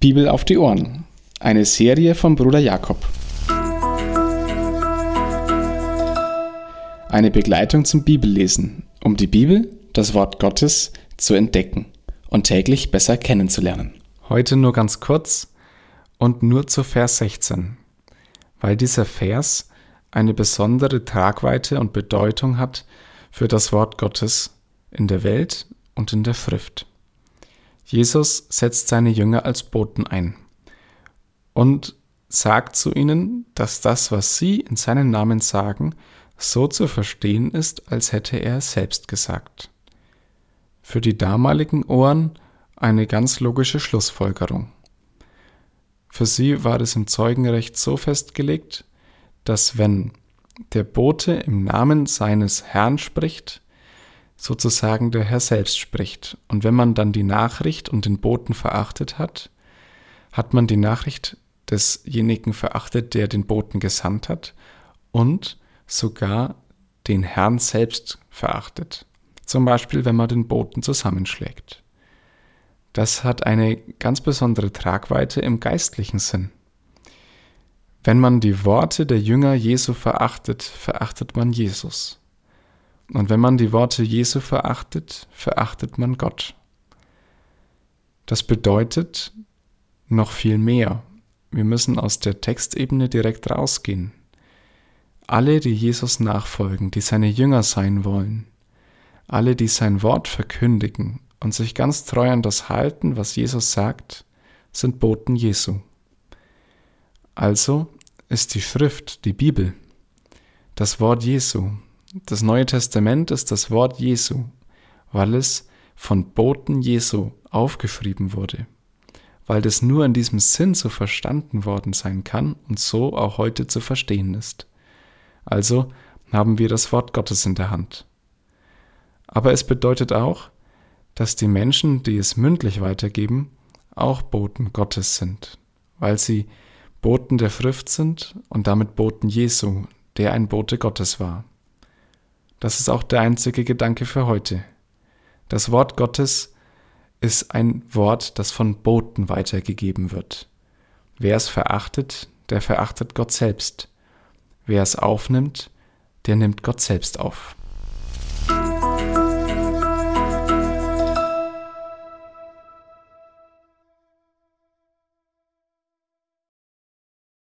Bibel auf die Ohren. Eine Serie von Bruder Jakob. Eine Begleitung zum Bibellesen, um die Bibel, das Wort Gottes, zu entdecken und täglich besser kennenzulernen. Heute nur ganz kurz und nur zu Vers 16, weil dieser Vers eine besondere Tragweite und Bedeutung hat für das Wort Gottes in der Welt und in der Schrift. Jesus setzt seine Jünger als Boten ein und sagt zu ihnen, dass das, was sie in seinem Namen sagen, so zu verstehen ist, als hätte er es selbst gesagt. Für die damaligen Ohren eine ganz logische Schlussfolgerung. Für sie war es im Zeugenrecht so festgelegt, dass wenn der Bote im Namen seines Herrn spricht, sozusagen der Herr selbst spricht. Und wenn man dann die Nachricht und den Boten verachtet hat, hat man die Nachricht desjenigen verachtet, der den Boten gesandt hat und sogar den Herrn selbst verachtet. Zum Beispiel, wenn man den Boten zusammenschlägt. Das hat eine ganz besondere Tragweite im geistlichen Sinn. Wenn man die Worte der Jünger Jesu verachtet, verachtet man Jesus. Und wenn man die Worte Jesu verachtet, verachtet man Gott. Das bedeutet noch viel mehr. Wir müssen aus der Textebene direkt rausgehen. Alle, die Jesus nachfolgen, die seine Jünger sein wollen, alle, die sein Wort verkündigen und sich ganz treu an das halten, was Jesus sagt, sind Boten Jesu. Also ist die Schrift, die Bibel, das Wort Jesu, das Neue Testament ist das Wort Jesu, weil es von Boten Jesu aufgeschrieben wurde, weil das nur in diesem Sinn so verstanden worden sein kann und so auch heute zu verstehen ist. Also haben wir das Wort Gottes in der Hand. Aber es bedeutet auch, dass die Menschen, die es mündlich weitergeben, auch Boten Gottes sind, weil sie Boten der Schrift sind und damit Boten Jesu, der ein Bote Gottes war. Das ist auch der einzige Gedanke für heute. Das Wort Gottes ist ein Wort, das von Boten weitergegeben wird. Wer es verachtet, der verachtet Gott selbst. Wer es aufnimmt, der nimmt Gott selbst auf.